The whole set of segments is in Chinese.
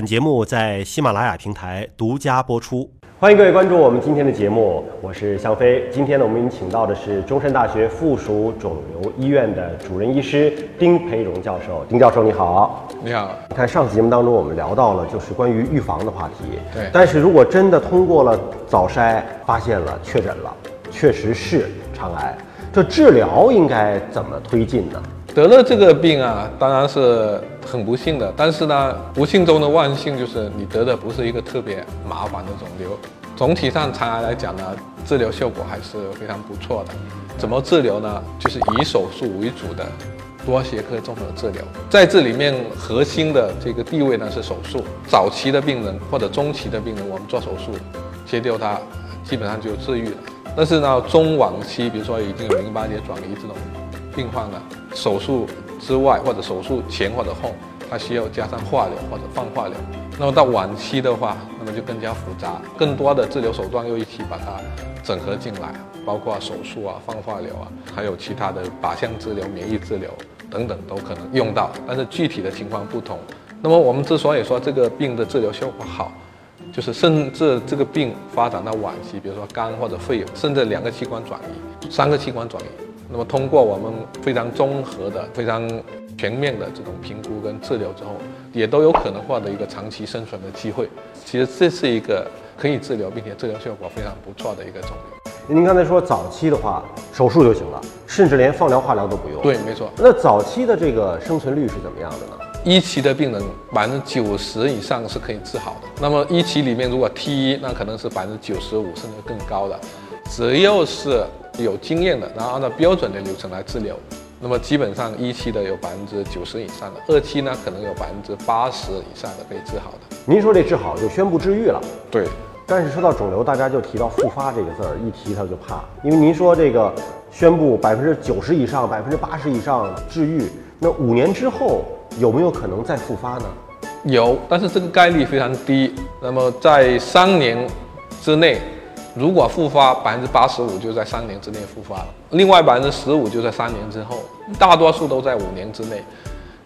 本节目在喜马拉雅平台独家播出。欢迎各位关注我们今天的节目，我是向飞。今天呢，我们请到的是中山大学附属肿瘤医院的主任医师丁培荣教授。丁教授你好，你好。你看上次节目当中我们聊到了就是关于预防的话题，对。但是如果真的通过了早筛发现了确诊了，确实是肠癌，这治疗应该怎么推进呢？得了这个病啊，当然是很不幸的。但是呢，不幸中的万幸就是你得的不是一个特别麻烦的肿瘤。总体上肠癌来讲呢，治疗效果还是非常不错的。怎么治疗呢？就是以手术为主的多学科综合治疗。在这里面核心的这个地位呢是手术。早期的病人或者中期的病人，我们做手术切掉它，基本上就治愈了。但是呢，中晚期，比如说已经有淋巴结转移这种。病患呢，手术之外或者手术前或者后，他需要加上化疗或者放化疗。那么到晚期的话，那么就更加复杂，更多的治疗手段又一起把它整合进来，包括手术啊、放化疗啊，还有其他的靶向治疗、免疫治疗等等都可能用到。但是具体的情况不同。那么我们之所以说这个病的治疗效果好，就是甚至这个病发展到晚期，比如说肝或者肺，甚至两个器官转移、三个器官转移。那么，通过我们非常综合的、非常全面的这种评估跟治疗之后，也都有可能获得一个长期生存的机会。其实这是一个可以治疗并且治疗效果非常不错的一个肿瘤。您刚才说早期的话，手术就行了，甚至连放疗、化疗都不用。对，没错。那早期的这个生存率是怎么样的呢？一期的病人百分之九十以上是可以治好的。那么一期里面如果 T 一，那可能是百分之九十五甚至更高的。只要是有经验的，然后按照标准的流程来治疗，那么基本上一期的有百分之九十以上的，二期呢可能有百分之八十以上的可以治好的。您说这治好就宣布治愈了？对。但是说到肿瘤，大家就提到复发这个字儿，一提他就怕，因为您说这个宣布百分之九十以上、百分之八十以上治愈，那五年之后有没有可能再复发呢？有，但是这个概率非常低。那么在三年之内。如果复发百分之八十五就在三年之内复发了，另外百分之十五就在三年之后，大多数都在五年之内。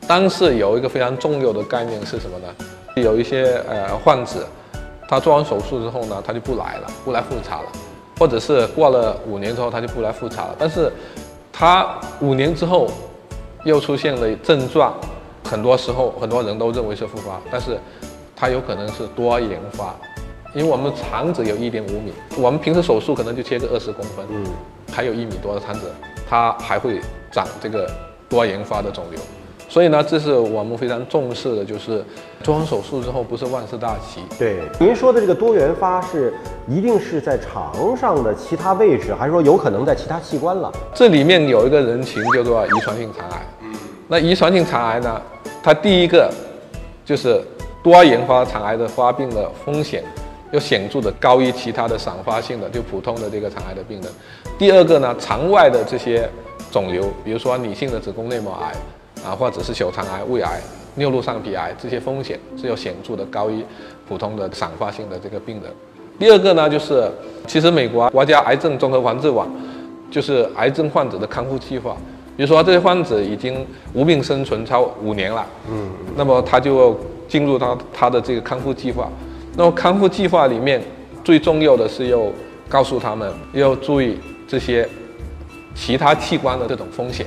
但是有一个非常重要的概念是什么呢？有一些呃患者，他做完手术之后呢，他就不来了，不来复查了，或者是过了五年之后他就不来复查了。但是他五年之后又出现了症状，很多时候很多人都认为是复发，但是他有可能是多研发。因为我们肠子有一点五米，我们平时手术可能就切个二十公分，嗯，还有一米多的肠子，它还会长这个多研发的肿瘤，所以呢，这是我们非常重视的，就是做完手术之后不是万事大吉。对，您说的这个多元发是一定是在肠上的其他位置，还是说有可能在其他器官了？这里面有一个人群叫做遗传性肠癌，嗯，那遗传性肠癌呢，它第一个就是多研发肠癌的发病的风险。要显著的高于其他的散发性的就普通的这个肠癌的病人。第二个呢，肠外的这些肿瘤，比如说女性的子宫内膜癌啊，或者是小肠癌、胃癌、尿路上皮癌，这些风险是要显著的高于普通的散发性的这个病人。第二个呢，就是其实美国国家癌症综合防治网就是癌症患者的康复计划，比如说这些患者已经无病生存超五年了，嗯，那么他就进入到他的这个康复计划。那么康复计划里面最重要的是要告诉他们要注意这些其他器官的这种风险。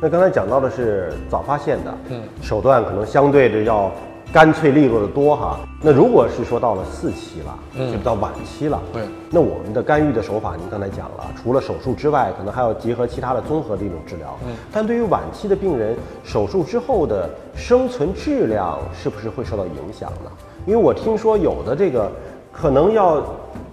那刚才讲到的是早发现的，嗯，手段可能相对的要干脆利落的多哈。那如果是说到了四期了，嗯，就到晚期了，对，那我们的干预的手法您刚才讲了，除了手术之外，可能还要结合其他的综合的一种治疗。嗯，但对于晚期的病人，手术之后的生存质量是不是会受到影响呢？因为我听说有的这个可能要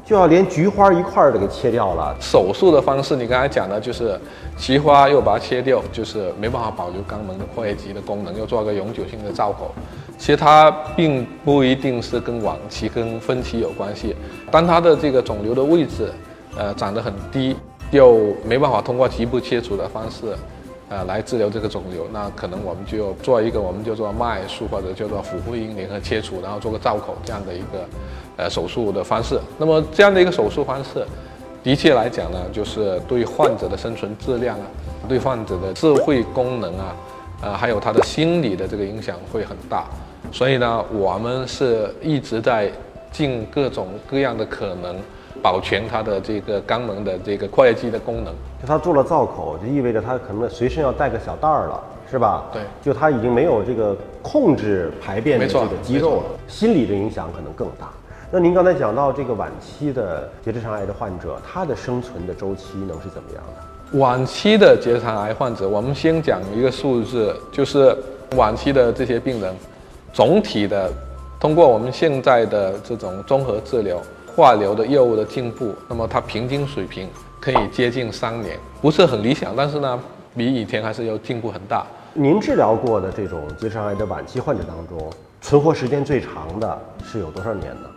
就要连菊花一块儿的给切掉了。手术的方式，你刚才讲的就是菊花又把它切掉，就是没办法保留肛门的括约肌的功能，又做个永久性的造口。其实它并不一定是跟晚期跟分期有关系。当它的这个肿瘤的位置呃长得很低，又没办法通过局部切除的方式。呃，来治疗这个肿瘤，那可能我们就做一个我们叫做脉术或者叫做腹部阴联合切除，然后做个造口这样的一个呃手术的方式。那么这样的一个手术方式，的确来讲呢，就是对患者的生存质量啊，对患者的智慧功能啊，呃，还有他的心理的这个影响会很大。所以呢，我们是一直在尽各种各样的可能，保全它的这个肛门的这个括约肌的功能。就他做了造口，就意味着他可能随身要带个小袋儿了，是吧？对就他已经没有这个控制排便的这个肌肉了，心理的影响可能更大。那您刚才讲到这个晚期的结直肠癌的患者，他的生存的周期能是怎么样的？晚期的结直肠癌患者，我们先讲一个数字，就是晚期的这些病人，总体的通过我们现在的这种综合治疗、化疗的药物的进步，那么它平均水平可以接近三年，不是很理想，但是呢，比以前还是要进步很大。您治疗过的这种结直肠癌的晚期患者当中，存活时间最长的是有多少年呢？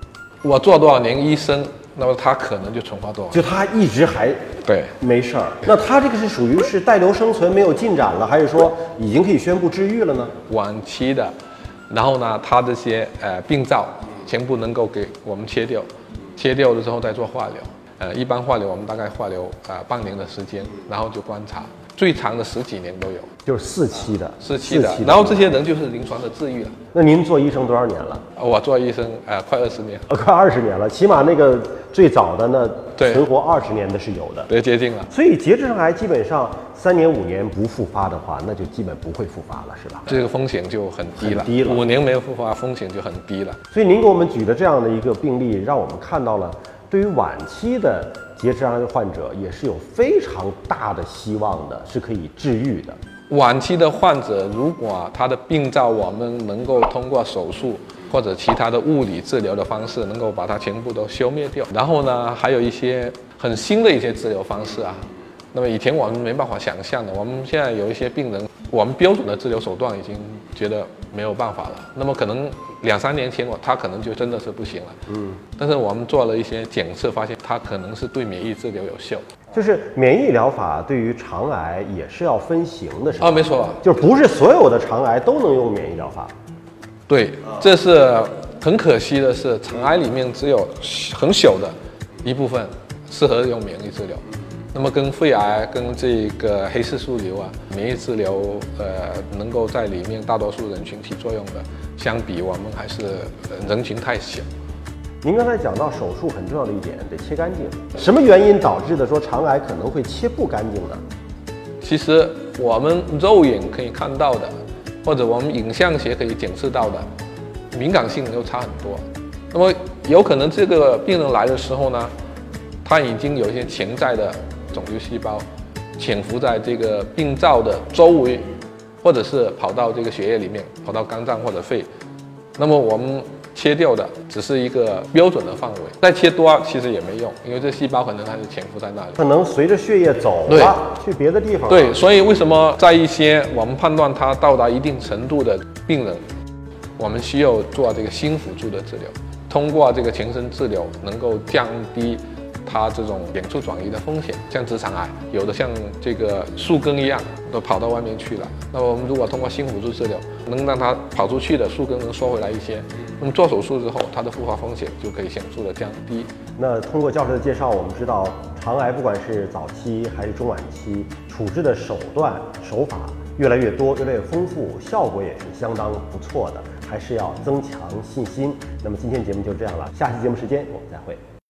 我做多少年医生，那么他可能就存活多少年。就他一直还对，没事儿，那他这个是属于是带瘤生存没有进展了，还是说已经可以宣布治愈了呢？晚期的，然后呢，他这些呃病灶全部能够给我们切掉，切掉了之后再做化疗。呃，一般化疗我们大概化疗啊、半年的时间，然后就观察，最长的十几年都有，就是四期的，四期的。然后这些人就是临床的治愈了。那您做医生多少年了？我做医生呃快二十年，呃，快二十年了，起码那个最早的那对存活二十年的是有的。对，接近了。所以结直肠癌基本上三年五年不复发的话，那就基本不会复发了，是吧？这个风险就很低了，很低了五年没有复发，风险就很低了。所以您给我们举的这样的一个病例，让我们看到了对于晚期的结直肠癌患者也是有非常大的希望的，是可以治愈的。晚期的患者，如果他的病灶我们能够通过手术或者其他的物理治疗的方式，能够把它全部都消灭掉。然后呢，还有一些很新的一些治疗方式啊。那么以前我们没办法想象的，我们现在有一些病人，我们标准的治疗手段已经觉得没有办法了。那么可能两三年前我他可能就真的是不行了。嗯。但是我们做了一些检测，发现他可能是对免疫治疗有效。就是免疫疗法对于肠癌也是要分型的，是吧？啊，没错。就是不是所有的肠癌都能用免疫疗法。对，这是很可惜的是，肠癌里面只有很小的一部分适合用免疫治疗。那么跟肺癌、跟这个黑色素瘤啊，免疫治疗呃能够在里面大多数人群起作用的，相比我们还是呃人群太小。您刚才讲到手术很重要的一点，得切干净。什么原因导致的说肠癌可能会切不干净呢？其实我们肉眼可以看到的，或者我们影像学可以检测到的，敏感性又差很多。那么有可能这个病人来的时候呢，他已经有一些潜在的肿瘤细胞潜伏在这个病灶的周围，或者是跑到这个血液里面，跑到肝脏或者肺。那么我们切掉的只是一个标准的范围，再切多其实也没用，因为这细胞可能还是潜伏在那里。可能随着血液走对了，去别的地方。对，所以为什么在一些我们判断它到达一定程度的病人，我们需要做这个新辅助的治疗，通过这个全身治疗能够降低它这种远处转移的风险。像直肠癌，有的像这个树根一样都跑到外面去了，那么我们如果通过新辅助治疗，能让它跑出去的树根能缩回来一些，那么做手术之后，它的复发风险就可以显著的降低。那通过教授的介绍，我们知道肠癌不管是早期还是中晚期，处置的手段手法越来越多，越来越丰富，效果也是相当不错的，还是要增强信心。那么今天节目就这样了，下期节目时间我们再会。